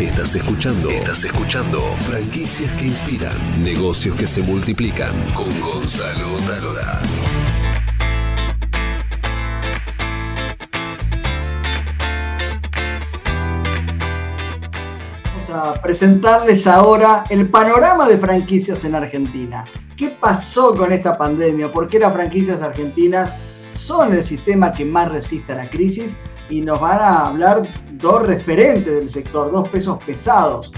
Estás escuchando. Estás escuchando. Franquicias que inspiran. Negocios que se multiplican. Con Gonzalo Talora. Vamos a presentarles ahora el panorama de franquicias en Argentina. ¿Qué pasó con esta pandemia? ¿Por qué las franquicias argentinas son el sistema que más resiste a la crisis? Y nos van a hablar dos referentes del sector, dos pesos pesados.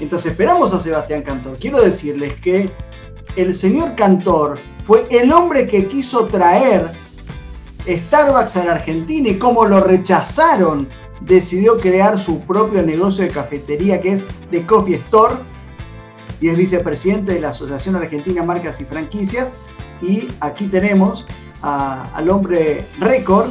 Entonces esperamos a Sebastián Cantor. Quiero decirles que el señor Cantor fue el hombre que quiso traer Starbucks a la Argentina y como lo rechazaron, decidió crear su propio negocio de cafetería que es The Coffee Store y es vicepresidente de la Asociación Argentina Marcas y Franquicias. Y aquí tenemos al hombre récord,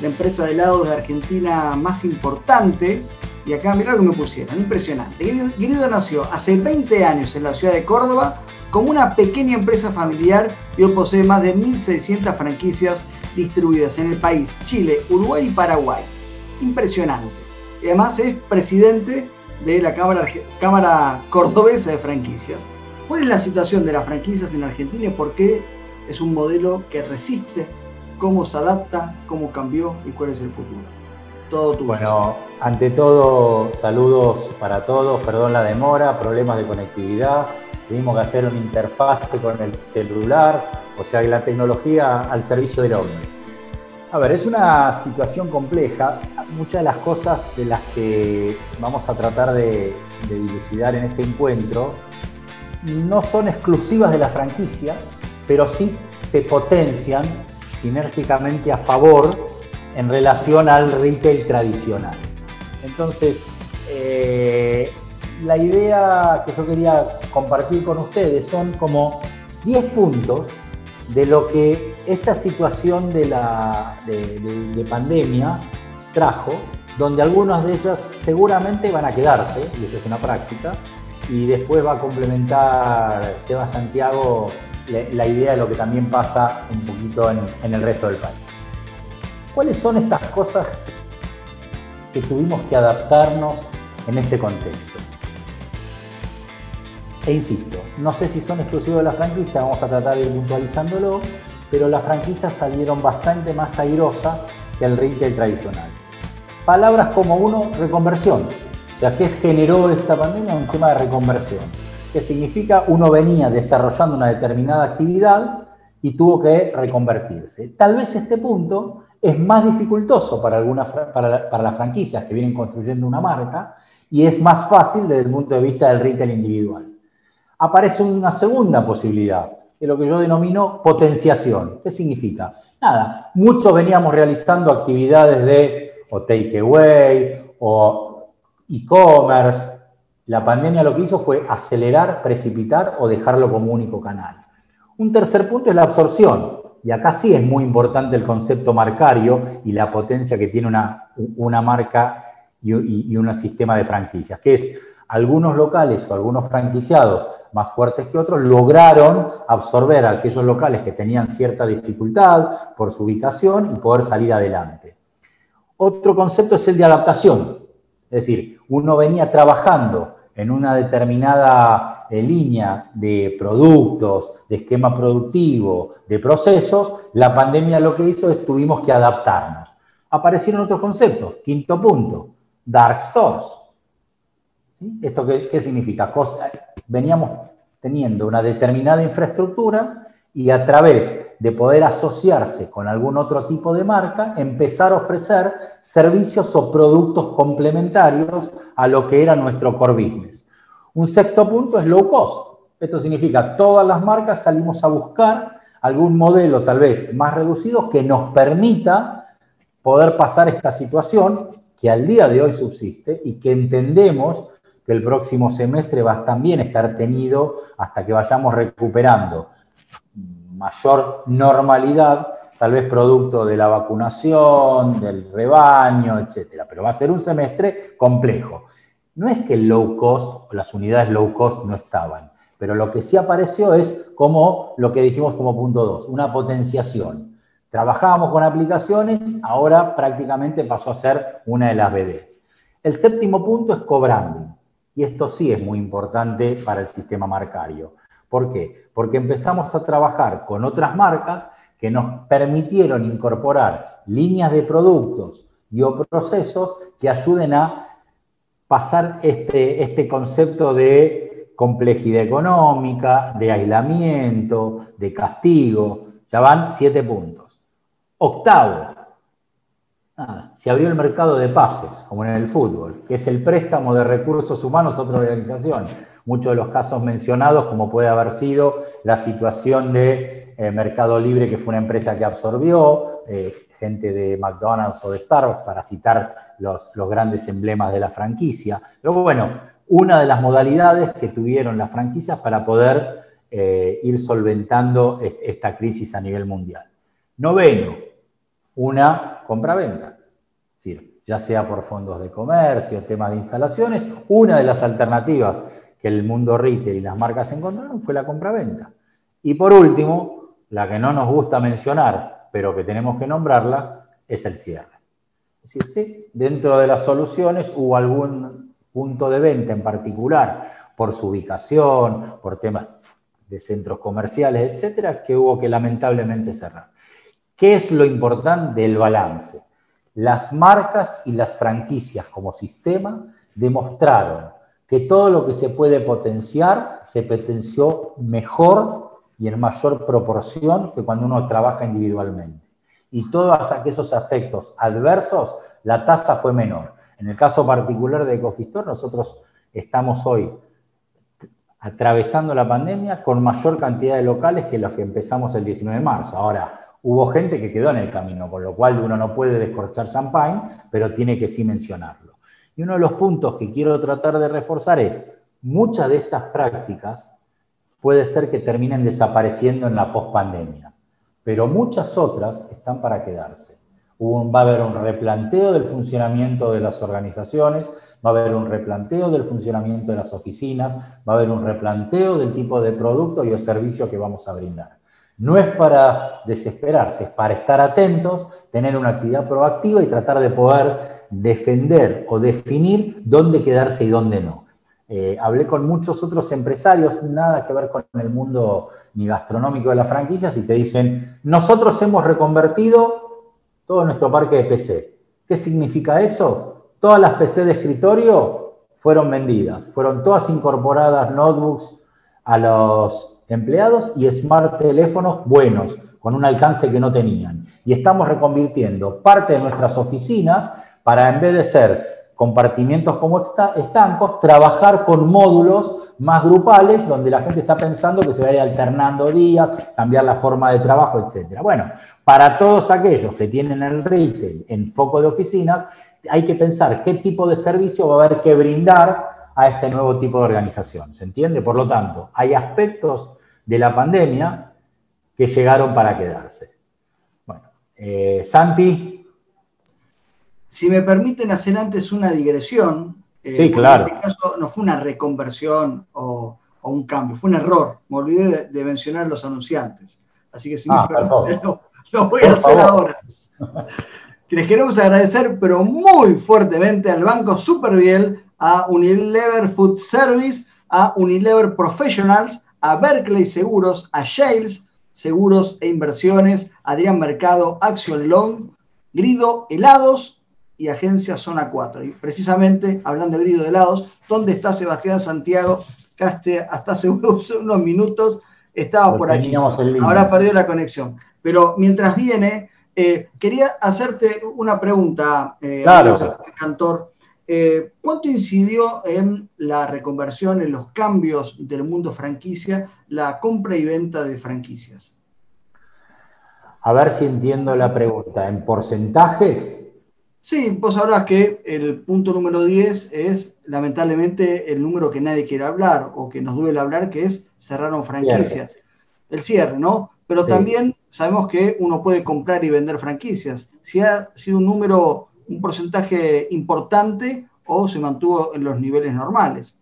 la empresa de helados de Argentina más importante. Y acá, mirá lo que me pusieron, impresionante. Guido nació hace 20 años en la ciudad de Córdoba como una pequeña empresa familiar y hoy posee más de 1.600 franquicias distribuidas en el país, Chile, Uruguay y Paraguay. Impresionante. Y además es presidente de la Cámara, Cámara Cordobesa de Franquicias. ¿Cuál es la situación de las franquicias en Argentina y por qué es un modelo que resiste? ¿Cómo se adapta? ¿Cómo cambió? ¿Y cuál es el futuro? Todo tuyo. Bueno, ante todo, saludos para todos. Perdón la demora, problemas de conectividad. Tuvimos que hacer una interfaz con el celular, o sea, la tecnología al servicio del hombre. A ver, es una situación compleja. Muchas de las cosas de las que vamos a tratar de, dilucidar en este encuentro no son exclusivas de la franquicia, pero sí se potencian sinérgicamente a favor en relación al retail tradicional. Entonces, eh, la idea que yo quería compartir con ustedes son como 10 puntos de lo que esta situación de, la, de, pandemia trajo, donde algunas de ellas seguramente van a quedarse, y esto es una práctica, y después va a complementar Seba Santiago la, idea de lo que también pasa un poquito en, el resto del país. ¿Cuáles son estas cosas que tuvimos que adaptarnos en este contexto? E insisto, no sé si son exclusivos de la franquicia, vamos a tratar de ir puntualizándolo, pero las franquicias salieron bastante más airosas que el retail tradicional. Palabras como uno, reconversión. O sea, ¿qué generó esta pandemia? Un tema de reconversión. ¿Qué significa? Uno venía desarrollando una determinada actividad y tuvo que reconvertirse. Tal vez este punto es más dificultoso para, algunas, para, las franquicias que vienen construyendo una marca y es más fácil desde el punto de vista del retail individual. Aparece una segunda posibilidad, es lo que yo denomino potenciación. ¿Qué significa? Nada, muchos veníamos realizando actividades de takeaway o e-commerce. La pandemia lo que hizo fue acelerar, precipitar o dejarlo como único canal. Un tercer punto es la absorción. Y acá sí es muy importante el concepto marcario y la potencia que tiene una, una marca y, y un sistema de franquicias, que es algunos locales o algunos franquiciados más fuertes que otros lograron absorber a aquellos locales que tenían cierta dificultad por su ubicación y poder salir adelante. Otro concepto es el de adaptación, es decir, uno venía trabajando en una determinada eh, línea de productos, de esquema productivo, de procesos, la pandemia lo que hizo es tuvimos que adaptarnos. Aparecieron otros conceptos. Quinto punto, dark stores ¿Esto qué, significa? veníamos teniendo una determinada infraestructura y a través de poder asociarse con algún otro tipo de marca, empezar a ofrecer servicios o productos complementarios a lo que era nuestro core business. Un sexto punto es low cost. Esto significa todas las marcas salimos a buscar algún modelo tal vez más reducido que nos permita poder pasar esta situación que al día de hoy subsiste y que entendemos que el próximo semestre va a también estar tenido hasta que vayamos recuperando mayor normalidad, tal vez producto de la vacunación, del rebaño, etcétera. Pero va a ser un semestre complejo. No es que el low cost las unidades low cost no estaban, pero lo que sí apareció es como lo que dijimos como punto 2, una potenciación. Trabajábamos con aplicaciones, ahora prácticamente pasó a ser una de las BDs. El séptimo punto es cobrando. Y esto sí es muy importante para el sistema marcario. ¿Por qué? Porque empezamos a trabajar con otras marcas que nos permitieron incorporar líneas de productos y o procesos que ayuden a pasar este, este concepto de complejidad económica, de aislamiento, de castigo. Ya van siete puntos. Octavo, se abrió el mercado de pases, como en el fútbol, que es el préstamo de recursos humanos a otra organización. Muchos de los casos mencionados, como puede haber sido la situación de eh, Mercado Libre, que fue una empresa que absorbió, eh, gente de McDonald's o de Starbucks, para citar los, los grandes emblemas de la franquicia. Pero bueno, una de las modalidades que tuvieron las franquicias para poder eh, ir solventando esta crisis a nivel mundial. Noveno, una compra-venta. Es decir, ya sea por fondos de comercio, temas de instalaciones, una de las alternativas que el mundo retail y las marcas encontraron fue la compra-venta. Y por último, la que no nos gusta mencionar, pero que tenemos que nombrarla, es el cierre. Sí, dentro de las soluciones hubo algún punto de venta en particular, por su ubicación, por temas de centros comerciales, etcétera, que hubo que lamentablemente cerrar. ¿Qué es lo importante del balance? Las marcas y las franquicias como sistema demostraron que todo lo que se puede potenciar se potenció mejor y en mayor proporción que cuando uno trabaja individualmente. Y todos aquellos efectos adversos, la tasa fue menor. En el caso particular de Ecofistor, nosotros estamos hoy atravesando la pandemia con mayor cantidad de locales que los que empezamos el 19 de marzo. Ahora, hubo gente que quedó en el camino, con lo cual uno no puede descorchar champagne, pero tiene que sí mencionarlo. Y uno de los puntos que quiero tratar de reforzar es, muchas de estas prácticas puede ser que terminen desapareciendo en la pospandemia, pero muchas otras están para quedarse. va a haber un replanteo del funcionamiento de las organizaciones, va a haber un replanteo del funcionamiento de las oficinas, va a haber un replanteo del tipo de producto y o servicio que vamos a brindar. No es para desesperarse, es para estar atentos, tener una actividad proactiva y tratar de poder defender o definir dónde quedarse y dónde no. Eh, hablé con muchos otros empresarios, nada que ver con el mundo ni gastronómico de las franquicias, y te dicen, nosotros hemos reconvertido todo nuestro parque de PC. ¿Qué significa eso? Todas las PC de escritorio fueron vendidas, fueron todas incorporadas notebooks a los empleados y smart teléfonos buenos, con un alcance que no tenían. Y estamos reconvirtiendo parte de nuestras oficinas para, en vez de ser compartimientos como estancos, trabajar con módulos más grupales, donde la gente está pensando que se va a ir alternando días, cambiar la forma de trabajo, etc. Bueno, para todos aquellos que tienen el retail en foco de oficinas, hay que pensar qué tipo de servicio va a haber que brindar a este nuevo tipo de organización. ¿Se entiende? Por lo tanto, hay aspectos de la pandemia que llegaron para quedarse. Bueno, eh, Santi. Si me permiten hacer antes una digresión. Eh, sí, claro. En este caso no fue una reconversión o, un cambio, fue un error. Me olvidé de, mencionar los anunciantes. Así que si ah, lo, voy a hacer ahora. Les queremos agradecer, pero muy fuertemente al Banco Superviel, a Unilever Food Service, a Unilever Professionals, a Berkeley Seguros, a Shales Seguros e Inversiones, Adrián Mercado, Action Long, Grido Helados y Agencia Zona 4. Y precisamente, hablando de Grido Helados, ¿dónde está Sebastián Santiago? hasta hace unos minutos estaba por aquí. Ahora perdió la conexión. Pero mientras viene, eh, quería hacerte una pregunta, eh, claro. Cantor. Eh, ¿Cuánto incidió en la reconversión, en los cambios del mundo franquicia, la compra y venta de franquicias? A ver si entiendo la pregunta. ¿En porcentajes? Sí, vos sabrás que el punto número 10 es lamentablemente el número que nadie quiere hablar o que nos duele hablar, que es cerraron franquicias. El cierre, ¿no? Pero también sabemos que uno puede comprar y vender franquicias. Si ha sido un número un porcentaje importante o se mantuvo en los niveles normales.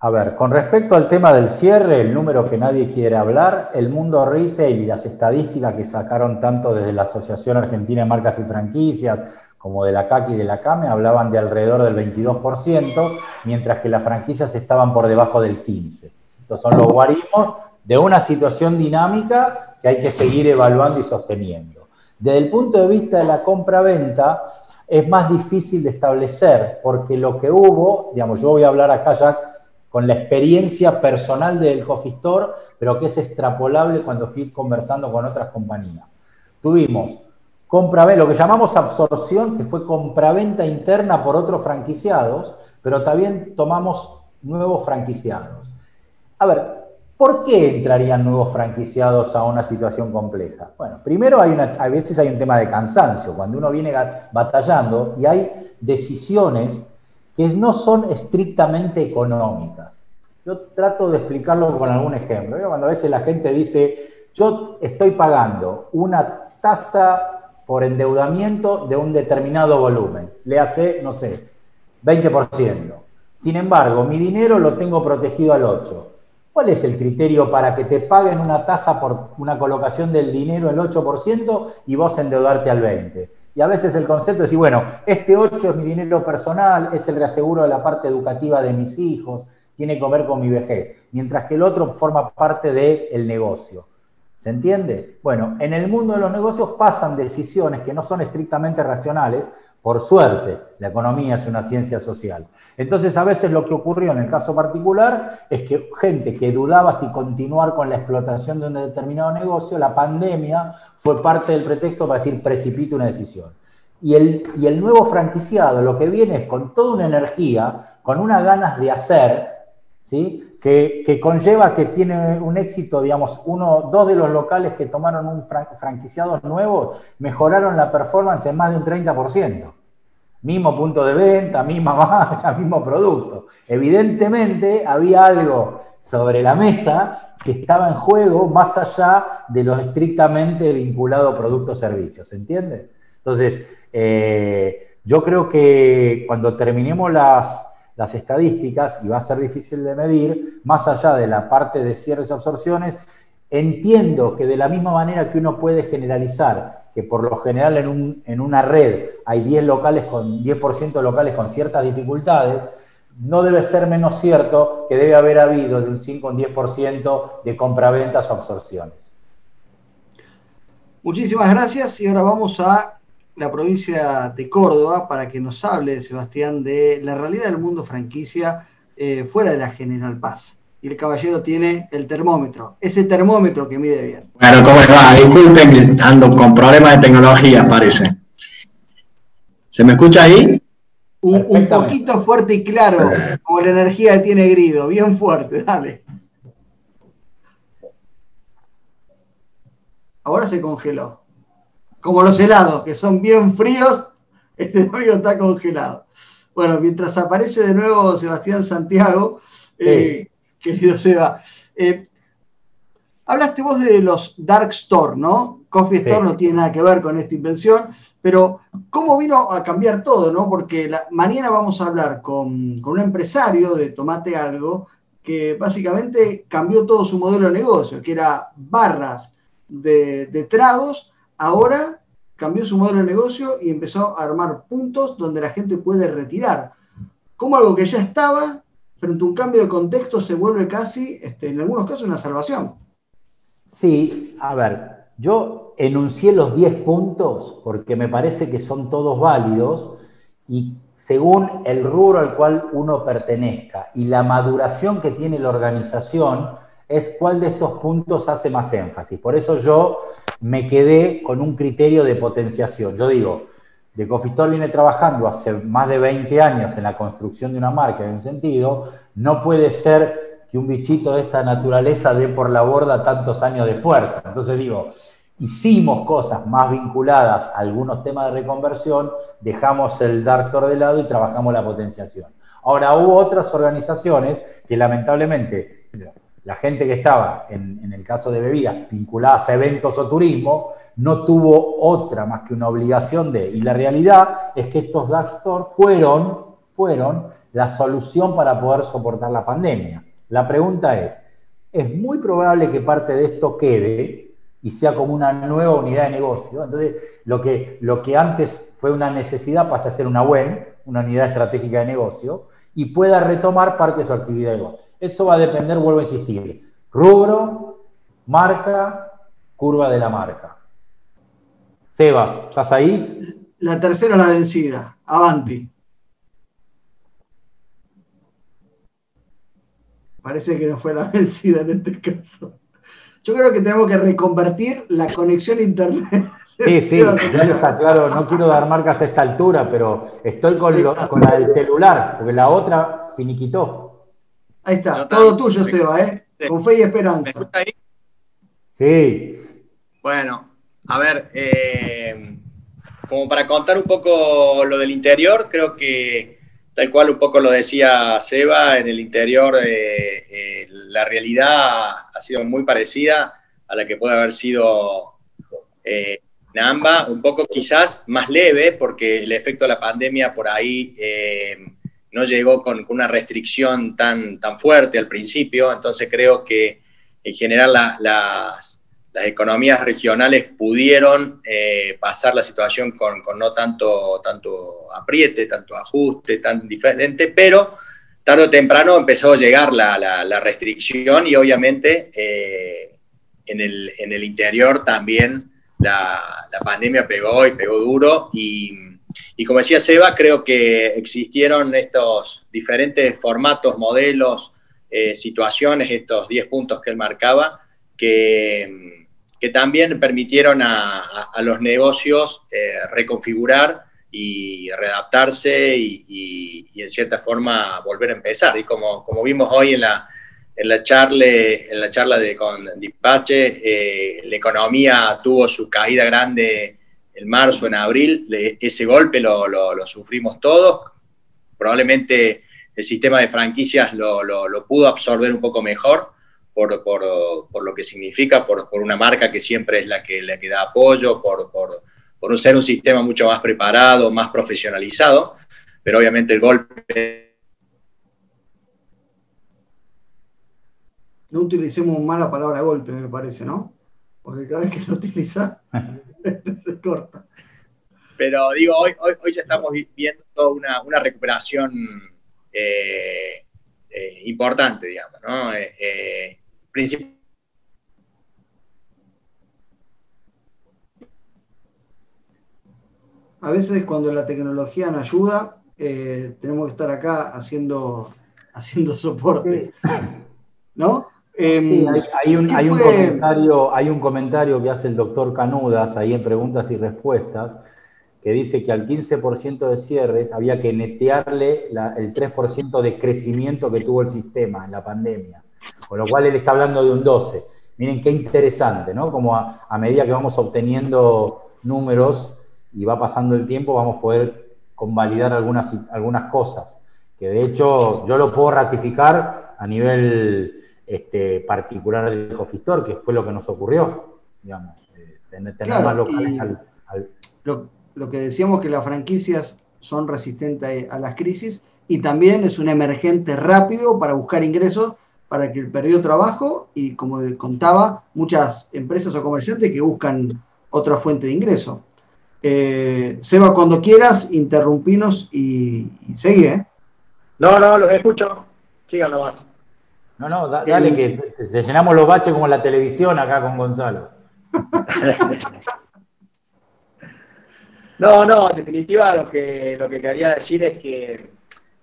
A ver, con respecto al tema del cierre, el número que nadie quiere hablar, el mundo retail y las estadísticas que sacaron tanto desde la Asociación Argentina de Marcas y Franquicias como de la CAC y de la CAME hablaban de alrededor del 22%, mientras que las franquicias estaban por debajo del 15%. Estos son los guarismos de una situación dinámica que hay que seguir evaluando y sosteniendo. Desde el punto de vista de la compra-venta, es más difícil de establecer, porque lo que hubo, digamos, yo voy a hablar acá ya con la experiencia personal del Coffee Store, pero que es extrapolable cuando fui conversando con otras compañías. Tuvimos compra lo que llamamos absorción, que fue compraventa interna por otros franquiciados, pero también tomamos nuevos franquiciados. A ver, ¿por qué entrarían nuevos franquiciados a una situación compleja? Bueno, primero hay una, a veces hay un tema de cansancio, cuando uno viene batallando y hay decisiones que no son estrictamente económicas. Yo trato de explicarlo con algún ejemplo. Cuando a veces la gente dice, yo estoy pagando una tasa por endeudamiento de un determinado volumen. Le hace, no sé, 20%. Sin embargo, mi dinero lo tengo protegido al 8%. ¿Cuál es el criterio para que te paguen una tasa por una colocación del dinero el 8% y vos endeudarte al 20%? Y a veces el concepto es bueno, este 8 es mi dinero personal, es el reaseguro de la parte educativa de mis hijos, tiene que ver con mi vejez, mientras que el otro forma parte del negocio. ¿Se entiende? Bueno, en el mundo de los negocios pasan decisiones que no son estrictamente racionales, por suerte, la economía es una ciencia social. Entonces, a veces lo que ocurrió en el caso particular es que gente que dudaba si continuar con la explotación de un determinado negocio, la pandemia fue parte del pretexto para decir precipite una decisión. Y el, y el nuevo franquiciado lo que viene es con toda una energía, con unas ganas de hacer, ¿sí? Que, conlleva que tiene un éxito, digamos, uno, dos de los locales que tomaron un franquiciado nuevo mejoraron la performance en más de un 30%. Mismo punto de venta, misma marca, mismo producto. Evidentemente había algo sobre la mesa que estaba en juego más allá de lo estrictamente vinculado productos-servicios, ¿se entiende? Entonces, eh, yo creo que cuando terminemos las, las estadísticas y va a ser difícil de medir, más allá de la parte de cierres y absorciones, entiendo que de la misma manera que uno puede generalizar que por lo general en, una red hay 10 locales con 10% de locales con ciertas dificultades, no debe ser menos cierto que debe haber habido de un 5 o un 10% de compraventas o absorciones. Muchísimas gracias y ahora vamos a la provincia de Córdoba para que nos hable, Sebastián, de la realidad del mundo franquicia eh, fuera de la General Paz. Y el caballero tiene el termómetro, ese termómetro que mide bien. Bueno, ¿cómo va? Disculpen, ando con problemas de tecnología, parece. ¿Se me escucha ahí? Un, un poquito fuerte y claro, como la energía que tiene Grido, bien fuerte, dale. Ahora se congeló como los helados, que son bien fríos, este domingo está congelado. Bueno, mientras aparece de nuevo Sebastián Santiago, eh, querido Seba, eh, hablaste vos de los Dark Store, ¿no? Coffee Store no tiene nada que ver con esta invención, pero ¿cómo vino a cambiar todo, no? Porque mañana vamos a hablar con, un empresario de Tomate Algo que básicamente cambió todo su modelo de negocio, que era barras de, de tragos ahora cambió su modelo de negocio y empezó a armar puntos donde la gente puede retirar. Como algo que ya estaba, frente a un cambio de contexto, se vuelve casi, este, en algunos casos, una salvación. Sí, a ver, yo enuncié los 10 puntos porque me parece que son todos válidos y según el rubro al cual uno pertenezca y la maduración que tiene la organización, es cuál de estos puntos hace más énfasis. Por eso yo me quedé con un criterio de potenciación. Yo digo, de Cofitol viene trabajando hace más de 20 años en la construcción de una marca en un sentido, no puede ser que un bichito de esta naturaleza dé por la borda tantos años de fuerza. Entonces digo, hicimos cosas más vinculadas a algunos temas de reconversión, dejamos el Dark de lado y trabajamos la potenciación. Ahora, hubo otras organizaciones que lamentablemente la gente que estaba, en, el caso de bebidas, vinculadas a eventos o turismo, no tuvo otra más que una obligación de, y la realidad es que estos dark stores fueron, fueron la solución para poder soportar la pandemia. La pregunta es, ¿es muy probable que parte de esto quede? y sea como una nueva unidad de negocio. Entonces, lo que, lo que antes fue una necesidad pasa a ser una WEN, una unidad estratégica de negocio, y pueda retomar parte de su actividad Eso va a depender, vuelvo a insistir, rubro, marca, curva de la marca. Sebas, ¿estás ahí? La tercera la vencida, Avanti. Parece que no fue la vencida en este caso. Yo creo que tenemos que reconvertir la conexión a internet. Sí, sí, aclaro, no quiero dar marcas a esta altura, pero estoy con, la del celular, porque la otra finiquitó. Ahí está, todo tuyo, Seba, ¿eh? Con fe y esperanza. ¿Me ahí? Sí. Bueno, a ver, eh, como para contar un poco lo del interior, creo que tal cual un poco lo decía Seba, en el interior eh, eh, la realidad ha sido muy parecida a la que puede haber sido eh, Namba, un poco quizás más leve, porque el efecto de la pandemia por ahí eh, no llegó con, una restricción tan, tan fuerte al principio, entonces creo que en general las, economías regionales pudieron eh, pasar la situación con, no tanto, tanto apriete, tanto ajuste, tan diferente, pero tarde o temprano empezó a llegar la, restricción y obviamente eh, en, el, interior también la, pandemia pegó y pegó duro y, como decía Seba, creo que existieron estos diferentes formatos, modelos, eh, situaciones, estos 10 puntos que él marcaba, que, que también permitieron a, los negocios eh, reconfigurar y readaptarse y, en cierta forma volver a empezar. Y como, como vimos hoy en la, en la, charla, en la charla de, con Dipache, eh, la economía tuvo su caída grande en marzo, en abril, ese golpe lo, lo, sufrimos todos, probablemente el sistema de franquicias lo, lo pudo absorber un poco mejor. Por, por, por, lo que significa, por, por, una marca que siempre es la que, la que da apoyo, por, por ser un sistema mucho más preparado, más profesionalizado, pero obviamente el golpe... No utilicemos mal la palabra golpe, me parece, ¿no? Porque cada vez que lo utilizas, se corta. Pero digo, hoy, hoy, ya estamos viendo toda una, recuperación eh, eh, importante, digamos, ¿no? Eh, a veces cuando la tecnología nos ayuda, eh, tenemos que estar acá haciendo, haciendo soporte. ¿No? Sí, em, hay, un, comentario, hay un comentario que hace el doctor Canudas ahí en preguntas y respuestas, que dice que al 15% de cierres había que netearle el 3% de crecimiento que tuvo el sistema en la pandemia, con lo cual él está hablando de un 12%. Miren qué interesante, ¿no? Como a medida que vamos obteniendo números, y va pasando el tiempo, vamos a poder convalidar algunas, algunas cosas. Que de hecho yo lo puedo ratificar a nivel este, particular del Cofistor, que fue lo que nos ocurrió, digamos, eh, tener, más locales al, Lo, lo, que decíamos que las franquicias son resistentes a las crisis y también es un emergente rápido para buscar ingresos para que el perdido trabajo y como contaba, muchas empresas o comerciantes que buscan otra fuente de ingreso. Eh, Seba, cuando quieras, interrumpinos y, y seguí, ¿eh? No, no, los escucho. Sigan nomás. No, no, dale que te, llenamos los baches como la televisión acá con Gonzalo. no, no, en definitiva lo que, lo que quería decir es que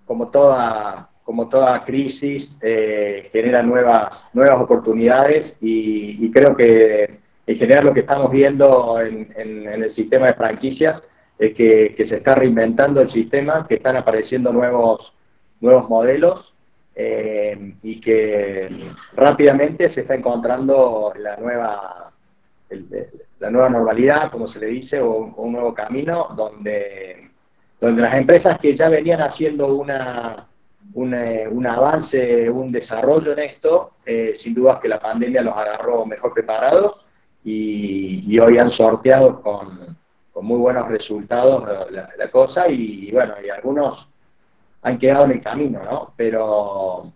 como toda, como toda crisis eh, genera nuevas, nuevas oportunidades y creo que en general lo que estamos viendo en, el sistema de franquicias es que, se está reinventando el sistema, que están apareciendo nuevos, nuevos modelos eh, y que rápidamente se está encontrando la nueva, la nueva normalidad, como se le dice, o, un nuevo camino donde, donde las empresas que ya venían haciendo una, un avance, un desarrollo en esto, eh, sin duda que la pandemia los agarró mejor preparados y, hoy han sorteado con, muy buenos resultados la, cosa y, bueno, y algunos han quedado en el camino, ¿no? Pero,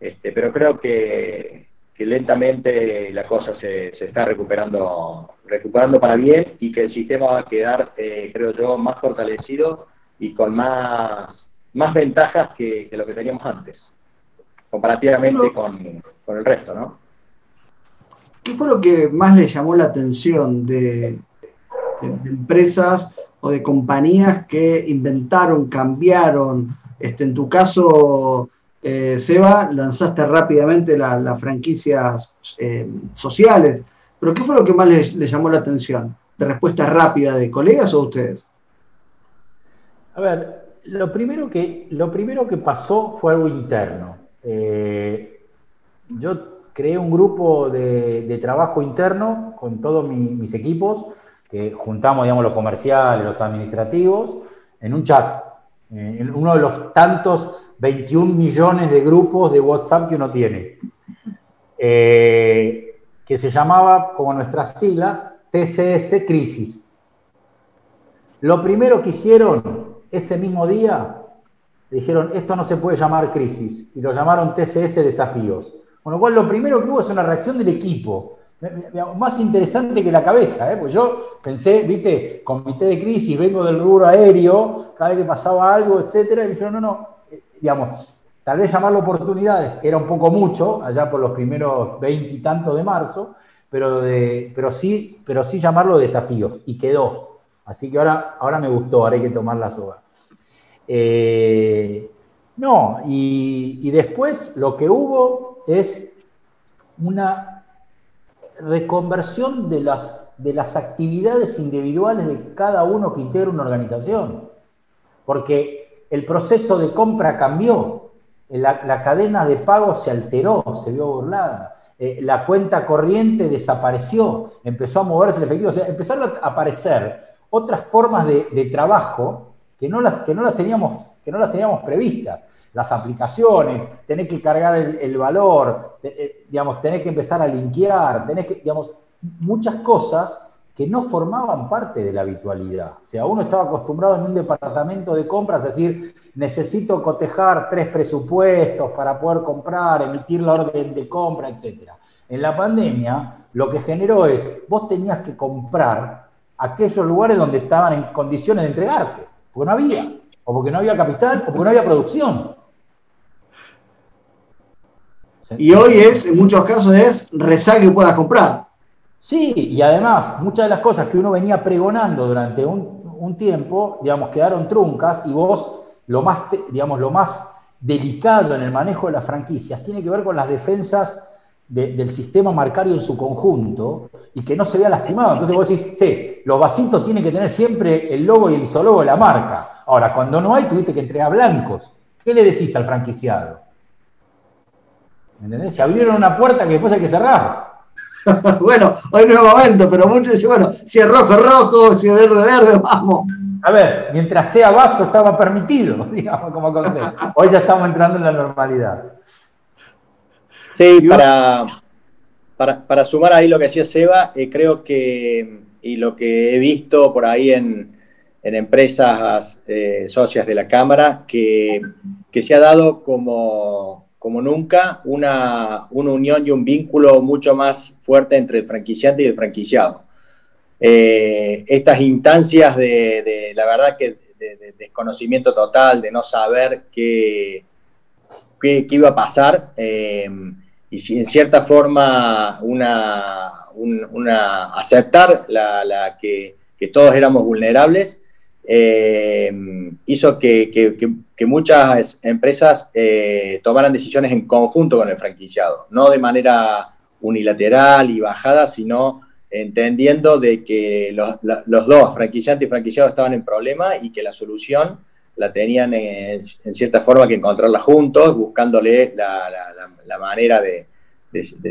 este, pero creo que, lentamente la cosa se, está recuperando, recuperando para bien y que el sistema va a quedar, eh, creo yo, más fortalecido y con más, más ventajas que, lo que teníamos antes, comparativamente con, con, el resto, ¿no? ¿Qué fue lo que más le llamó la atención de, empresas o de compañías que inventaron, cambiaron? Este, en tu caso, eh, Seba, lanzaste rápidamente las franquicias eh, sociales, pero ¿qué fue lo que más le, llamó la atención? ¿De respuesta rápida de colegas o ustedes? A ver, lo primero que, lo primero que pasó fue algo interno. Eh, yo creé un grupo de, trabajo interno con todos mis equipos, que juntamos, digamos, los comerciales, los administrativos, en un chat, en uno de los tantos 21 millones de grupos de WhatsApp que uno tiene, eh, que se llamaba, como nuestras siglas, TCS Crisis. Lo primero que hicieron ese mismo día, dijeron, esto no se puede llamar crisis, y lo llamaron TCS Desafíos. Con lo cual, lo primero que hubo es una reacción del equipo. Más interesante que la cabeza, ¿eh? pues yo pensé, viste, comité de crisis, vengo del rubro aéreo, cada vez que pasaba algo, etcétera, y dijeron, no, no, eh, digamos, tal vez llamarlo oportunidades era un poco mucho, allá por los primeros veintitantos de marzo, pero, de, pero, sí, pero sí llamarlo desafíos, y quedó. Así que ahora, ahora me gustó, ahora hay que tomar la soga. Eh, no, y después lo que hubo es una reconversión de las, de las actividades individuales de cada uno que integra una organización. Porque el proceso de compra cambió, la, cadena de pago se alteró, se vio burlada, eh, la cuenta corriente desapareció, empezó a moverse el efectivo, o sea, empezaron a aparecer otras formas de, trabajo que no, las, que, no las teníamos, que no las teníamos previstas las aplicaciones, tenés que cargar el, valor, eh, digamos, tenés que empezar a linkear, tenés que, digamos, muchas cosas que no formaban parte de la habitualidad. O sea, uno estaba acostumbrado en un departamento de compras a decir, necesito cotejar tres presupuestos para poder comprar, emitir la orden de compra, etc. En la pandemia, lo que generó es, vos tenías que comprar aquellos lugares donde estaban en condiciones de entregarte, porque no había, o porque no había capital, o porque no había producción. Y hoy es, en muchos casos, es rezar que puedas comprar. Sí, y además, muchas de las cosas que uno venía pregonando durante un, tiempo, digamos, quedaron truncas y vos, lo más, digamos, lo más delicado en el manejo de las franquicias tiene que ver con las defensas del sistema marcario en su conjunto y que no se vea lastimado. Entonces vos decís, sí, los vasitos tienen que tener siempre el logo y el isologo de la marca. Ahora, cuando no hay, tuviste que entregar blancos. ¿Qué le decís al franquiciado? ¿Me entendés? Se abrieron una puerta que después hay que cerrar. bueno, hoy no es momento, pero muchos dicen, bueno, si es rojo, rojo, si es verde, verde, vamos. A ver, mientras sea vaso estaba permitido, digamos, como consejo. Hoy ya estamos entrando en la normalidad. Sí, para, para, sumar ahí lo que decía Seba, eh, creo que, y lo que he visto por ahí en, empresas eh, socias de la Cámara, que, que se ha dado como como nunca una, unión y un vínculo mucho más fuerte entre el franquiciante y el franquiciado. Eh, estas instancias de, la verdad que de, desconocimiento total, de no saber qué, qué, iba a pasar, eh, y si en cierta forma una, una aceptar la, que, que, todos éramos vulnerables, eh, hizo que, muchas empresas eh, tomaran decisiones en conjunto con el franquiciado, no de manera unilateral y bajada, sino entendiendo de que los, dos, franquiciante y franquiciado, estaban en problema y que la solución la tenían en, cierta forma que encontrarla juntos, buscándole la, manera de,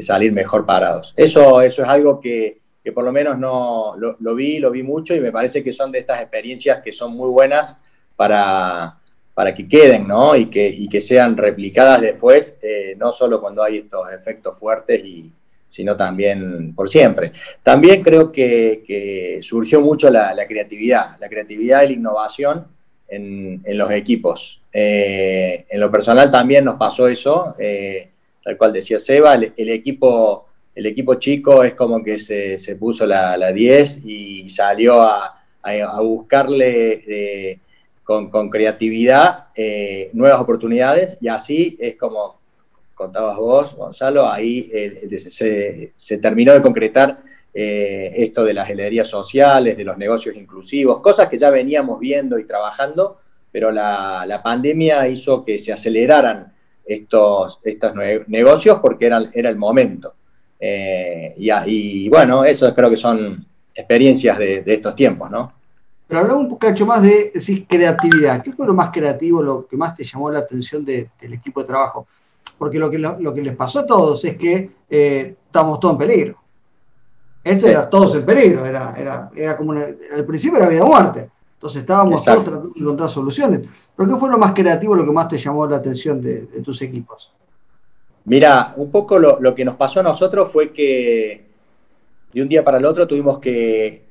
salir mejor parados. Eso, eso es algo que, que por lo menos no lo, vi, lo vi mucho y me parece que son de estas experiencias que son muy buenas para, para que queden, ¿no? Y que, y que sean replicadas después, eh, no solo cuando hay estos efectos fuertes, y, sino también por siempre. También creo que, surgió mucho la, creatividad, la creatividad y la innovación en, los equipos. Eh, en lo personal también nos pasó eso. Eh, tal cual decía Seba, el, equipo, el equipo chico es como que se, puso la, la, 10 y salió a, buscarle eh, con, creatividad eh, nuevas oportunidades y así es como contabas vos, Gonzalo, ahí se, se, terminó de concretar esto de las helerías sociales, de los negocios inclusivos, cosas que ya veníamos viendo y trabajando, pero la, la pandemia hizo que se aceleraran estos, estos negocios porque era, era el momento. Eh, y, bueno, eso creo que son experiencias de, estos tiempos, ¿no? Pero hablamos un poco más de decir, creatividad. ¿Qué fue lo más creativo, lo que más te llamó la atención del equipo de trabajo? Porque lo que, lo, que les pasó a todos es que eh, estamos todos en peligro. Esto era todos en peligro, era, era, era como al principio era vida o muerte. Entonces estábamos todos tratando de encontrar soluciones. ¿Pero qué fue lo más creativo, lo que más te llamó la atención de, tus equipos? Mira, un poco lo, que nos pasó a nosotros fue que de un día para el otro tuvimos que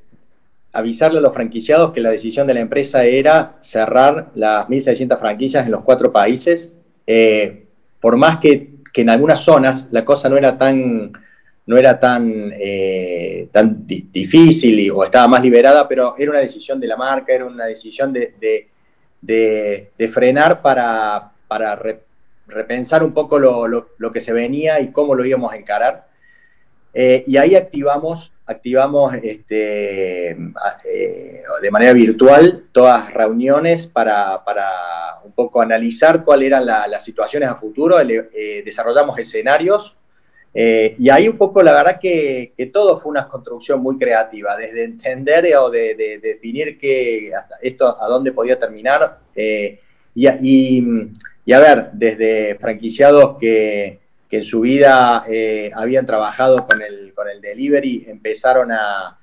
avisarle a los franquiciados que la decisión de la empresa era cerrar las 1.600 franquicias en los cuatro países. Eh, por más que, en algunas zonas la cosa no era tan no era tan, eh, tan difícil o estaba más liberada, pero era una decisión de la marca, era una decisión de, frenar para, repensar un poco lo, que se venía y cómo lo íbamos a encarar. Eh, y ahí activamos, activamos este, eh, de manera virtual todas reuniones para, un poco analizar cuáles eran las situaciones a futuro. desarrollamos escenarios eh, y ahí un poco la verdad que, todo fue una construcción muy creativa, desde entender o de, definir que esto a dónde podía terminar. Eh, y, a ver, desde franquiciados que, en su vida eh, habían trabajado con el, con el delivery, empezaron a,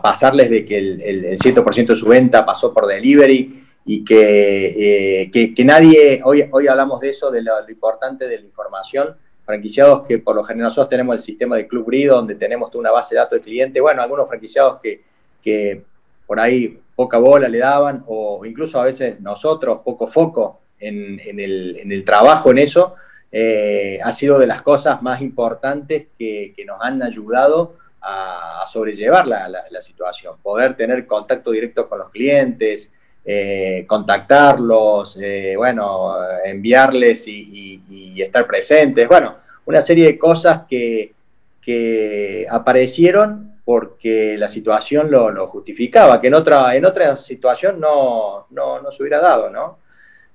pasarles de que el, el, 100% de su venta pasó por delivery y que, que, nadie, hoy, hoy hablamos de eso, de lo importante de la información. Franquiciados que por lo general nosotros tenemos el sistema de Club Grid, donde tenemos toda una base de datos de clientes, bueno, algunos franquiciados que, que por ahí poca bola le daban, o incluso a veces nosotros poco foco en, el, trabajo en eso, eh, ha sido de las cosas más importantes que, nos han ayudado a, sobrellevar la, la, situación, poder tener contacto directo con los clientes, eh, contactarlos, eh, bueno, enviarles y, estar presentes, bueno, una serie de cosas que, que aparecieron porque la situación lo, justificaba, que en otra, en otra situación no, no, se hubiera dado, ¿no?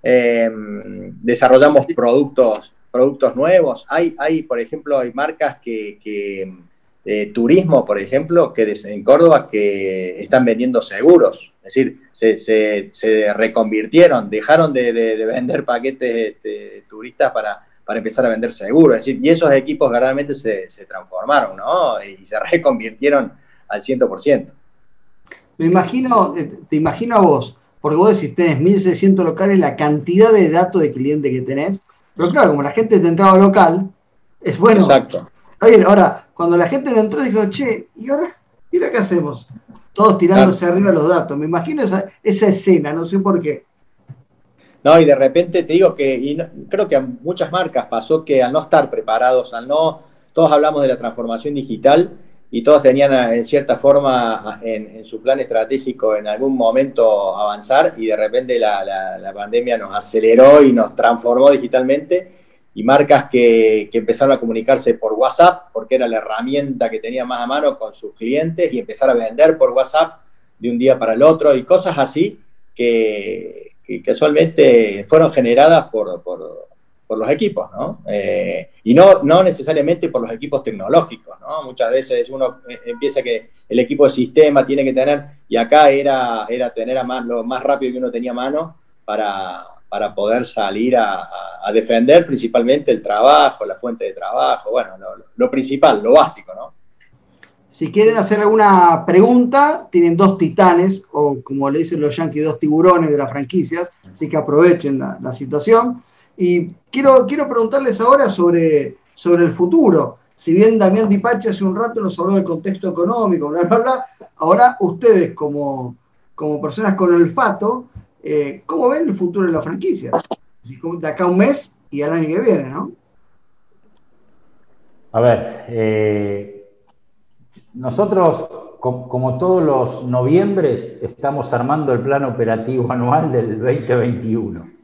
Em, desarrollamos productos, productos nuevos. Hay, hay, por ejemplo, hay marcas que, que turismo, por ejemplo, que en Córdoba que están vendiendo seguros. Es decir, se, se, reconvirtieron, dejaron de, vender paquetes este, turistas para, para, empezar a vender seguros. Es decir, y esos equipos verdaderamente se, se transformaron, ¿no? Y se reconvirtieron al 100%. Me imagino, eh, te imagino a vos, porque vos decís, tenés 1.600 locales, la cantidad de datos de cliente que tenés, pero claro, como la gente te entraba local, es bueno. Exacto. Ahora, cuando la gente entró, dijo, che, ¿y ahora? Mira qué hacemos. Todos tirándose arriba los datos. Me imagino esa, esa escena, no sé por qué. No, y de repente te digo que, y creo que a muchas marcas pasó que al no estar preparados, al no, todos hablamos de la transformación digital y todos tenían en cierta forma en, su plan estratégico en algún momento avanzar y de repente la, la pandemia nos aceleró y nos transformó digitalmente y marcas que, empezaron a comunicarse por WhatsApp, porque era la herramienta que tenía más a mano con sus clientes, y empezar a vender por WhatsApp de un día para el otro, y cosas así que, casualmente fueron generadas por, los equipos, ¿no? Eh, y no, no necesariamente por los equipos tecnológicos, ¿no? Muchas veces uno eh, empieza que el equipo de sistema tiene que tener, y acá era, era tener a más, lo más rápido que uno tenía a mano para, para poder salir a, defender principalmente el trabajo, la fuente de trabajo, bueno, lo, principal, lo básico, ¿no? Si quieren hacer alguna pregunta, tienen dos titanes, o como le dicen los yankees, dos tiburones de las franquicias, así que aprovechen la, situación. Y quiero, quiero preguntarles ahora sobre, sobre el futuro. Si bien Damián Dipache hace un rato nos habló del contexto económico, bla, bla, bla, ahora ustedes como, como personas con olfato, eh, ¿cómo ven el futuro de la franquicia? De acá a un mes y al año que viene, ¿no? A ver, eh, nosotros, como todos los noviembres, estamos armando el plan operativo anual del 2021.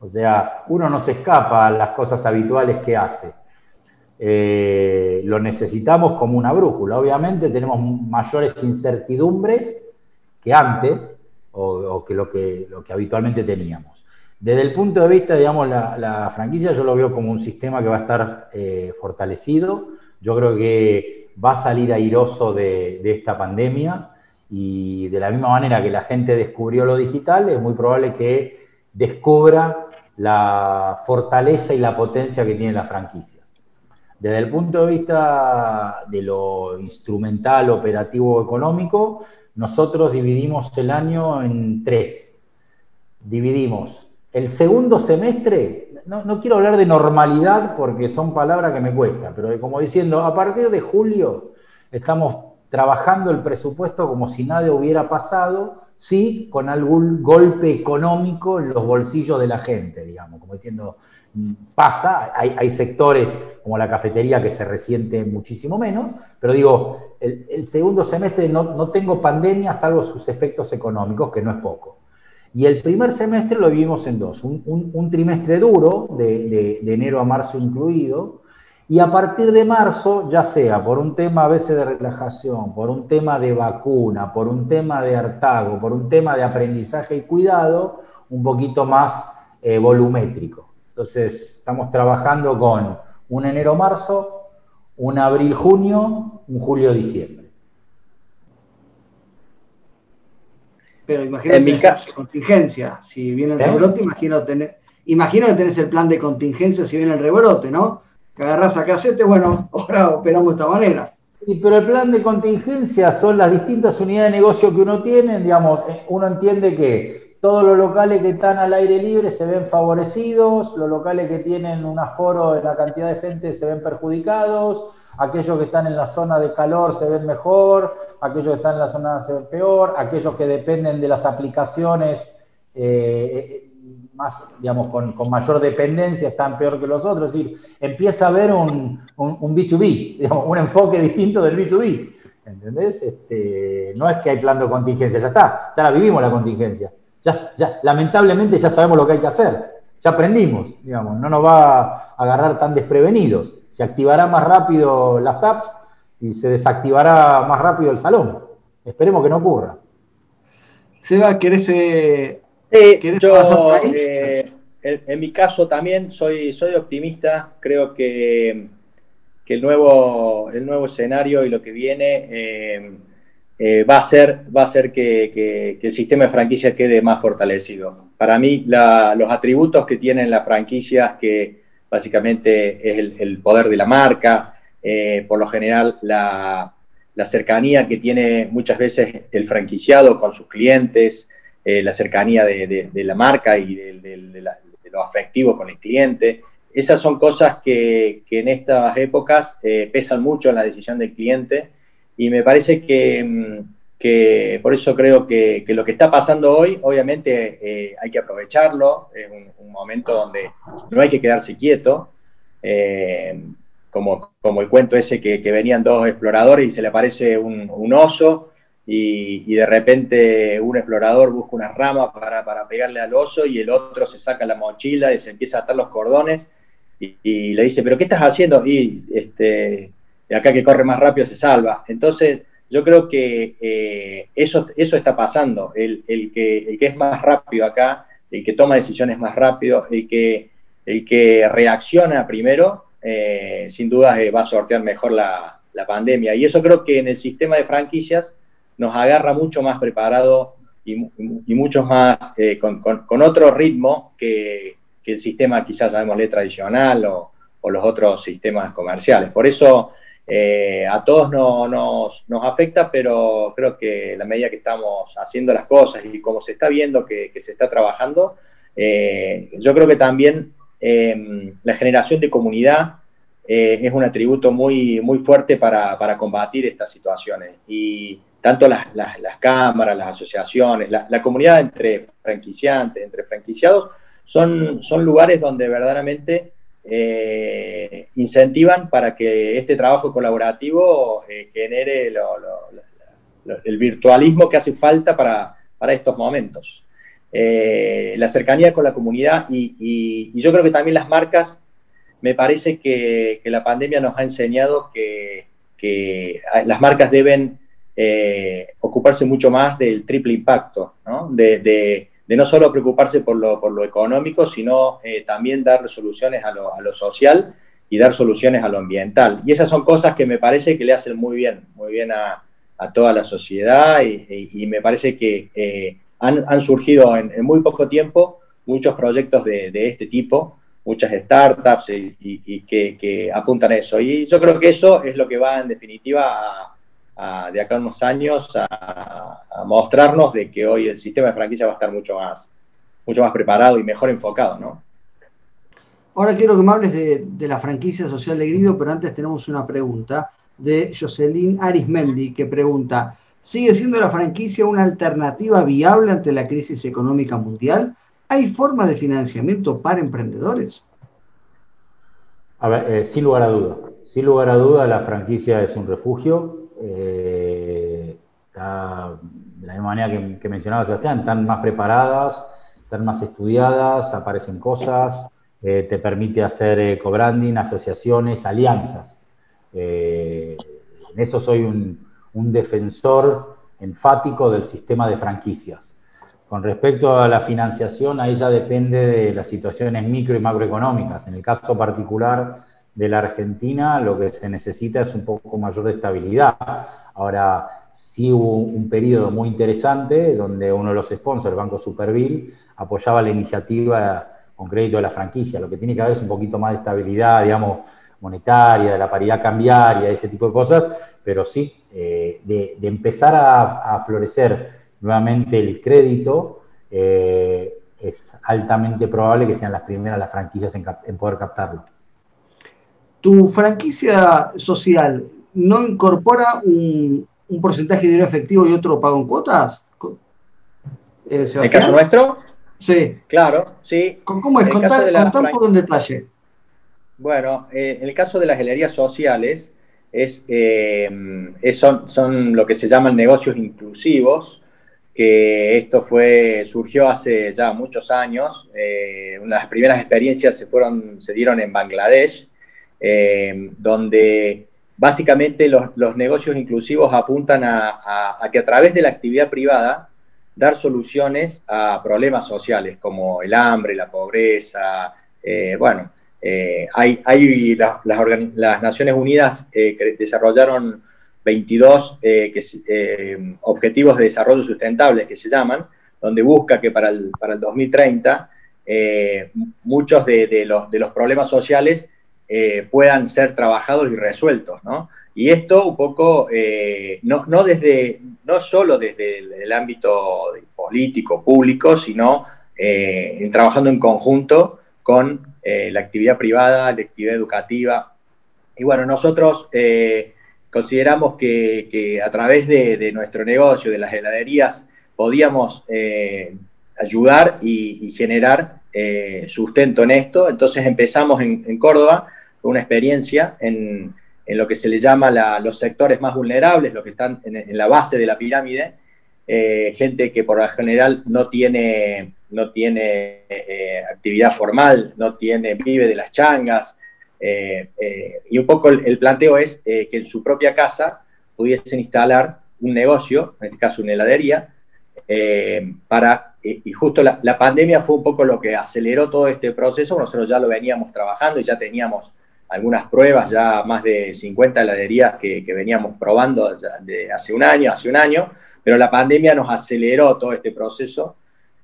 O sea, uno no se escapa a las cosas habituales que hace. Eh, lo necesitamos como una brújula. Obviamente tenemos mayores incertidumbres que antes o, que, lo que lo que habitualmente teníamos. Desde el punto de vista, digamos, la, franquicia yo lo veo como un sistema que va a estar eh, fortalecido. Yo creo que va a salir airoso de, de esta pandemia y de la misma manera que la gente descubrió lo digital, es muy probable que descubra la fortaleza y la potencia que tienen las franquicias. Desde el punto de vista de lo instrumental, operativo, económico, nosotros dividimos el año en tres. Dividimos el segundo semestre, no, quiero hablar de normalidad porque son palabras que me cuestan, pero como diciendo, a partir de julio estamos trabajando el presupuesto como si nada hubiera pasado, sí, con algún golpe económico en los bolsillos de la gente, digamos, como diciendo, pasa, hay, sectores como la cafetería que se resienten muchísimo menos, pero digo, el, segundo semestre no, tengo pandemia salvo sus efectos económicos, que no es poco. Y el primer semestre lo vivimos en dos, un, trimestre duro, de enero a marzo incluido, y a partir de marzo, ya sea por un tema a veces de relajación, por un tema de vacuna, por un tema de hartago, por un tema de aprendizaje y cuidado, un poquito más eh, volumétrico. Entonces, estamos trabajando con un enero-marzo, un abril-junio, un julio-diciembre. Pero imagínate mi caso. contingencia. Si viene el ¿Eh? rebrote, imagino, tener, imagino que tenés el plan de contingencia si viene el rebrote, ¿no? Que agarrás a casete, bueno, ahora operamos de esta manera. Pero el plan de contingencia son las distintas unidades de negocio que uno tiene, digamos, eh, uno entiende que todos los locales que están al aire libre se ven favorecidos, los locales que tienen un aforo de la cantidad de gente se ven perjudicados, aquellos que están en la zona de calor se ven mejor, aquellos que están en la zona se ven peor, aquellos que dependen de las aplicaciones eh, más, digamos, con, mayor dependencia están peor que los otros. Es decir, empieza a haber un, un, B2B, digamos, un enfoque distinto del B2B. ¿Entendés? Este, no es que hay plan de contingencia, ya está, ya la vivimos la contingencia. Ya, lamentablemente ya sabemos lo que hay que hacer. Ya aprendimos, digamos, no nos va a agarrar tan desprevenidos. Se activará más rápido las apps y se desactivará más rápido el salón. Esperemos que no ocurra. Seba, ¿querés eh, yo, eh, en, mi caso también soy, soy optimista. Creo que, el, nuevo, el nuevo escenario y lo que viene eh, eh, va a ser, va a ser que, el sistema de franquicias quede más fortalecido. Para mí, los atributos que tienen las franquicias, que básicamente es el, poder de la marca, por lo general la, la cercanía que tiene muchas veces el franquiciado con sus clientes, eh, la cercanía de, la marca y de, lo afectivo con el cliente. Esas son cosas que, en estas épocas eh, pesan mucho en la decisión del cliente y me parece que, mm, por eso creo que, lo que está pasando hoy, obviamente eh, hay que aprovecharlo, es un, momento donde no hay que quedarse quieto. como, el cuento ese que, venían dos exploradores y se le aparece un oso y, de repente un explorador busca una rama para, para, pegarle al oso y el otro se saca la mochila y se empieza a atar los cordones y, le dice, pero ¿qué estás haciendo? Y este, acá que corre más rápido se salva. Entonces, yo creo que eh, eso, eso está pasando. El, el, que, el que es más rápido acá, el que toma decisiones más rápido, el que, el que reacciona primero, eh, sin duda eh, va a sortear mejor la, la pandemia. Y eso creo que en el sistema de franquicias nos agarra mucho más preparado y, mucho más eh, con, otro ritmo que, el sistema quizás llamémosle tradicional o, los otros sistemas comerciales. Por eso eh, a todos nos, afecta, pero creo que la medida que estamos haciendo las cosas y como se está viendo que, se está trabajando, eh, yo creo que también em, la generación de comunidad es un atributo muy, muy fuerte para, para combatir estas situaciones. Y, tanto las, cámaras, las asociaciones, la, comunidad entre franquiciantes, entre franquiciados, son, son lugares donde verdaderamente eh, incentivan para que este trabajo colaborativo eh, genere el virtualismo que hace falta para, estos momentos. Eh, la cercanía con la comunidad y, yo creo que también las marcas, me parece que, la pandemia nos ha enseñado que, las marcas deben ocuparse mucho más del triple impacto, ¿no? de de no solo preocuparse por lo, por lo económico, sino eh, también dar soluciones a lo, social y dar soluciones a lo ambiental. Y esas son cosas que me parece que le hacen muy bien, muy bien a, a toda la sociedad y, me parece que eh, han, han, surgido en, en, muy poco tiempo muchos proyectos de, de este tipo, muchas startups y, y que, que, apuntan a eso. Y yo creo que eso es lo que va en definitiva a de acá a unos años a, mostrarnos de que hoy el sistema de franquicia va a estar mucho más, mucho más preparado y mejor enfocado, ¿no? Ahora quiero que me hables de, la franquicia social de Grido, pero antes tenemos una pregunta de Jocelyn Arismendi que pregunta, ¿sigue siendo la franquicia una alternativa viable ante la crisis económica mundial? ¿Hay forma de financiamiento para emprendedores? A ver, eh, sin lugar a duda. Sin lugar a duda, la franquicia es un refugio eh, de la misma manera que, mencionaba Sebastián, están más preparadas, están más estudiadas, aparecen cosas, eh, te permite hacer eh, co-branding, asociaciones, alianzas. en eso soy un, un defensor enfático del sistema de franquicias. Con respecto a la financiación, ahí ya depende de las situaciones micro y macroeconómicas. En el caso particular de la Argentina, lo que se necesita es un poco mayor de estabilidad. Ahora, sí hubo un periodo muy interesante donde uno de los sponsors, el Banco Superville, apoyaba la iniciativa con crédito de la franquicia. Lo que tiene que haber es un poquito más de estabilidad, digamos, monetaria, de la paridad cambiaria, ese tipo de cosas, pero sí, eh, de, empezar a, florecer nuevamente el crédito, eh, es altamente probable que sean las primeras las franquicias en poder captarlo. ¿Tu franquicia social no incorpora un, porcentaje de dinero efectivo y otro pago en cuotas? Eh, ¿En el caso nuestro? Sí. Claro, sí. ¿Cómo es? Contá, un poco en detalle. Bueno, eh, en el caso de las galerías sociales, es, eh, son, son, lo que se llaman negocios inclusivos, que esto fue, surgió hace ya muchos años. las primeras experiencias se, fueron, se dieron en Bangladesh, eh, donde básicamente los, negocios inclusivos apuntan a, que a través de la actividad privada dar soluciones a problemas sociales como el hambre, la pobreza, eh, bueno, eh, hay, las, Naciones Unidas que desarrollaron 22 objetivos de desarrollo sustentable que se llaman, donde busca que para el, para el 2030 muchos de, los, de los problemas sociales eh, puedan ser trabajados y resueltos, ¿no? Y esto un poco, eh, no, no, desde, no solo desde el, ámbito político, público, sino eh, trabajando en conjunto con la actividad privada, la actividad educativa. Y bueno, nosotros consideramos que, a través de, nuestro negocio, de las heladerías, podíamos ayudar y, generar sustento en esto. Entonces empezamos en Córdoba una experiencia en, lo que se le llama los sectores más vulnerables, los que están en, la base de la pirámide, eh, gente que por lo general no tiene, no tiene eh, actividad formal, no tiene, vive de las changas, eh, y un poco el, planteo es que en su propia casa pudiesen instalar un negocio, en este caso una heladería, para, y justo la, la, pandemia fue un poco lo que aceleró todo este proceso, nosotros ya lo veníamos trabajando y ya teníamos algunas pruebas, ya más de 50 heladerías que, veníamos probando de hace un año, hace un año, pero la pandemia nos aceleró todo este proceso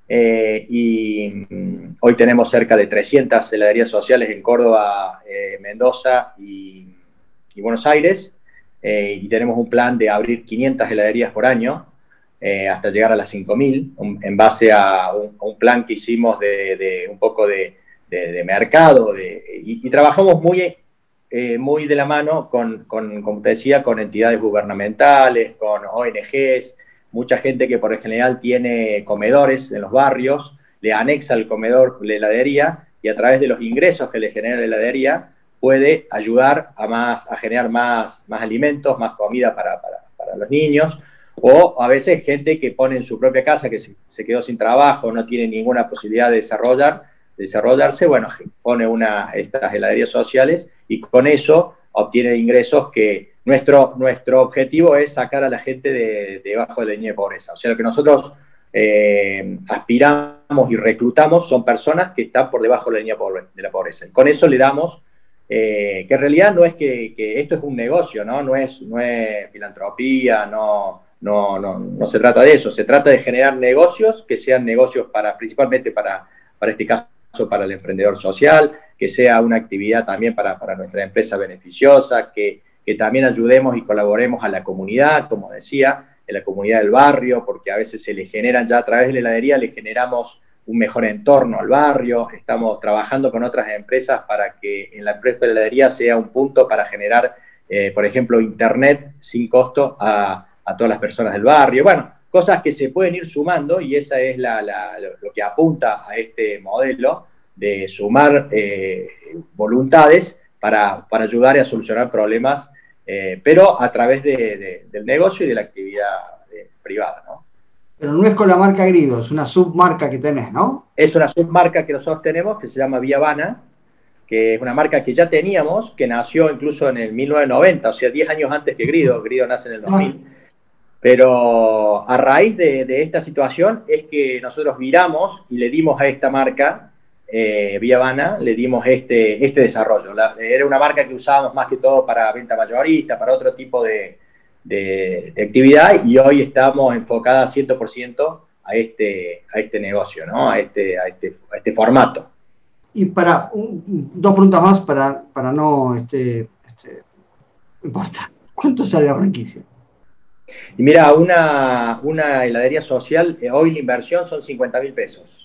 eh, y mm, hoy tenemos cerca de 300 heladerías sociales en Córdoba, eh, Mendoza y, Buenos Aires eh, y tenemos un plan de abrir 500 heladerías por año hasta llegar a las 5.000 en base a un, plan que hicimos de un poco de de, mercado, y, trabajamos muy, eh, muy de la mano con, como te decía, con entidades gubernamentales, con ONGs, mucha gente que por el general tiene comedores en los barrios, le anexa el comedor la heladería y a través de los ingresos que le genera la heladería puede ayudar a, más, a generar más, más alimentos, más comida para, para, los niños, o a veces gente que pone en su propia casa, que se, quedó sin trabajo, no tiene ninguna posibilidad de desarrollar, desarrollarse, bueno, pone una, estas heladerías sociales y con eso obtiene ingresos que nuestro, nuestro objetivo es sacar a la gente de, debajo de la línea de pobreza. O sea, lo que nosotros eh, aspiramos y reclutamos son personas que están por debajo de la línea de la pobreza. Y con eso le damos, eh, que en realidad no es que, esto es un negocio, ¿no? No es, no es filantropía, no, no, no, no, se trata de eso, se trata de generar negocios que sean negocios para, principalmente para, para este caso, para el emprendedor social, que sea una actividad también para, para nuestra empresa beneficiosa, que, que también ayudemos y colaboremos a la comunidad, como decía, en la comunidad del barrio, porque a veces se le generan ya a través de la heladería, le generamos un mejor entorno al barrio, estamos trabajando con otras empresas para que en la empresa de heladería sea un punto para generar, eh, por ejemplo, internet sin costo a, todas las personas del barrio. Bueno, cosas que se pueden ir sumando y esa es la, lo que apunta a este modelo de sumar eh, voluntades para, para, ayudar a solucionar problemas eh, pero a través del negocio y de la actividad eh, privada, ¿no? Pero no es con la marca Grido, es una submarca que tenés, ¿no? Es una submarca que nosotros tenemos que se llama Vía Habana, que es una marca que ya teníamos, que nació incluso en el 1990, o sea, 10 años antes que Grido, Grido nace en el 2000. Pero a raíz de, de, esta situación es que nosotros viramos y le dimos a esta marca eh, Vía Habana le dimos este, este desarrollo. era una marca que usábamos más que todo para venta mayorista, para otro tipo de, actividad y hoy estamos enfocadas 100% a este, a este negocio, ¿no? a, este, a, este, este formato. Y para dos preguntas más para, para no este, este, importa. ¿Cuánto sale la franquicia? Y mira, una, una heladería social, eh, hoy la inversión son 50 mil pesos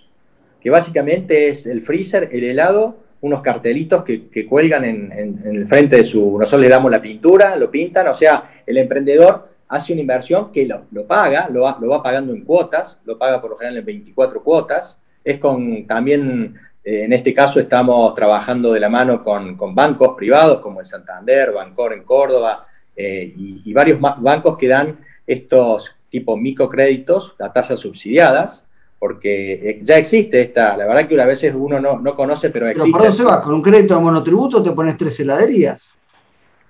que básicamente es el freezer, el helado, unos cartelitos que, cuelgan en, el frente de su... Nosotros le damos la pintura, lo pintan, o sea, el emprendedor hace una inversión que lo, paga, lo va, lo va, pagando en cuotas, lo paga por lo general en 24 cuotas, es con también, eh, en este caso estamos trabajando de la mano con, bancos privados como el Santander, Bancor en Córdoba eh, y, y, varios bancos que dan estos tipos microcréditos a tasas subsidiadas, porque eh, ya existe esta, la verdad que a veces uno no, conoce, pero existe. Pero se va, con un crédito de monotributo te pones tres heladerías.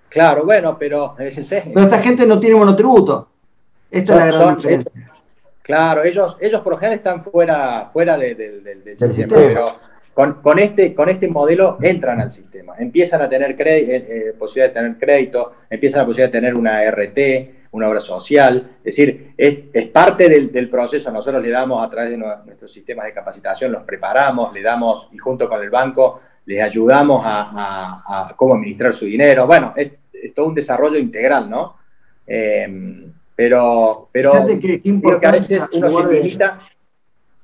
Claro, bueno, pero... Pero esta gente no tiene monotributo. Esta es la gran diferencia. claro, ellos, ellos por lo general están fuera, fuera del sistema, pero con, este, con este modelo entran al sistema, empiezan a tener eh, eh, posibilidad de tener crédito, empiezan a posibilidad de tener una RT, una obra social, es decir, es, parte del, proceso, nosotros le damos a través de nuestros sistemas de capacitación, los preparamos, le damos y junto con el banco les ayudamos a, cómo administrar su dinero, bueno, es, todo un desarrollo integral, ¿no? Em, pero, pero que, que a veces uno se limita...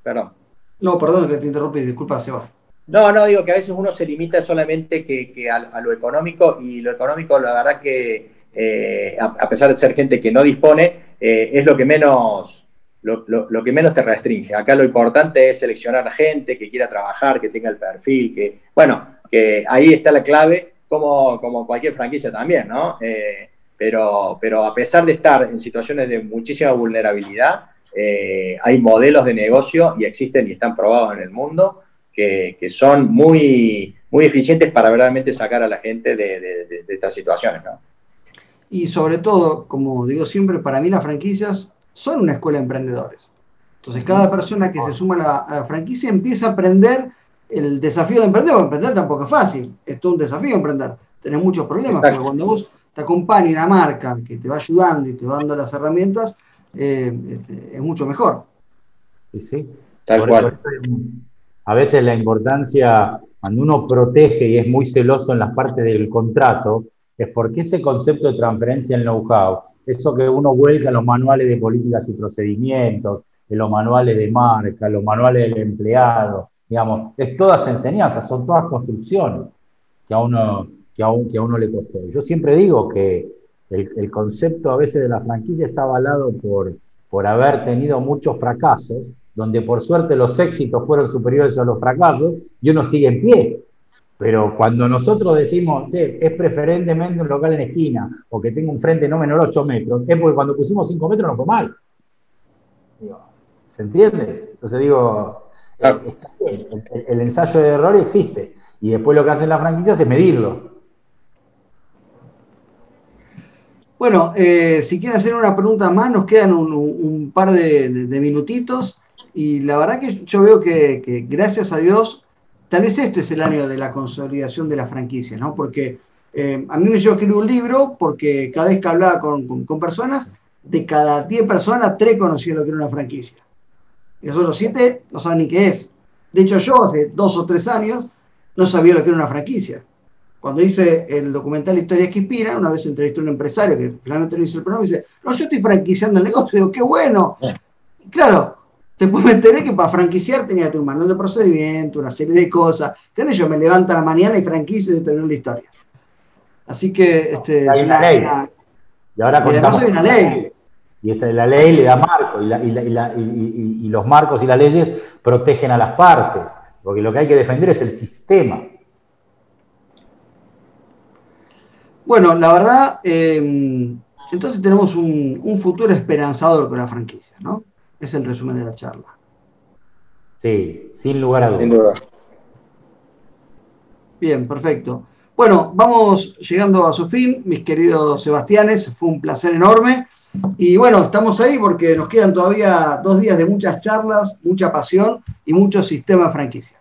Perdón. No, perdón que te interrumpí, disculpa, Seba. No, no, digo que a veces uno se limita solamente que, a, lo económico y lo económico la verdad que eh, a, pesar de ser gente que no dispone, eh, es lo que menos lo, que menos te restringe. Acá lo importante es seleccionar a gente que quiera trabajar, que tenga el perfil, que, bueno, que ahí está la clave, como, como cualquier franquicia también, ¿no? Eh, pero, pero a pesar de estar en situaciones de muchísima vulnerabilidad, hay modelos de negocio y existen y están probados en el mundo que, son muy, muy eficientes para verdaderamente sacar a la gente de, de estas situaciones, ¿no? y sobre todo, como digo siempre, para mí las franquicias son una escuela de emprendedores. Entonces cada persona que se suma a la, franquicia empieza a aprender el desafío de emprender, porque emprender tampoco es fácil, es todo un desafío emprender. Tenés muchos problemas, pero cuando vos te acompaña una marca que te va ayudando y te va dando las herramientas, eh, este, es mucho mejor. Sí, sí. Tal cual. A veces la importancia, cuando uno protege y es muy celoso en las partes del contrato, es porque ese concepto de transferencia en know-how, eso que uno vuelca en los manuales de políticas y procedimientos, en los manuales de marca, en los manuales del empleado, digamos, es todas enseñanzas, son todas construcciones que a uno, que a, que a uno le costó. Yo siempre digo que el, concepto a veces de la franquicia está avalado por, por haber tenido muchos fracasos, donde por suerte los éxitos fueron superiores a los fracasos y uno sigue en pie. Pero cuando nosotros decimos, es preferentemente un local en esquina o que tenga un frente no menor a 8 metros, es porque cuando pusimos 5 metros no fue mal. ¿Se entiende? Entonces digo, eh, está bien, el, ensayo de error existe. Y después lo que hacen las franquicias es medirlo. Bueno, eh, si quieren hacer una pregunta más, nos quedan un, par de, minutitos. Y la verdad que yo veo que, gracias a Dios, tal vez este es el año de la consolidación de la franquicia, ¿no? Porque eh, a mí a escribir un libro porque cada vez que hablaba con, personas, de cada 10 personas, 3 conocían lo que era una franquicia. Y los otros 7 no saben ni qué es. De hecho, yo hace dos o tres años no sabía lo que era una franquicia. Cuando hice el documental Historias que Inspiran, una vez entrevisté a un empresario que finalmente no hizo el programa y dice, no, yo estoy franquiciando el negocio. digo, qué bueno. claro, después me enteré que para franquiciar tenía tu manual de procedimiento, una serie de cosas. Que ellos me levantan a la mañana y franquicio y termino la historia. Así que... Este, hay una, ley. y ahora contamos... Hay una ley. Y esa de la ley le da marco, y, y los marcos y las leyes protegen a las partes, porque lo que hay que defender es el sistema. Bueno, la verdad, em, entonces tenemos un, futuro esperanzador con la franquicia, ¿no? Es el resumen de la charla. Sí, sin lugar a dudas. Bien, perfecto. Bueno, vamos llegando a su fin, mis queridos Sebastianes, fue un placer enorme. Y bueno, estamos ahí porque nos quedan todavía dos días de muchas charlas, mucha pasión y mucho sistema de franquicia.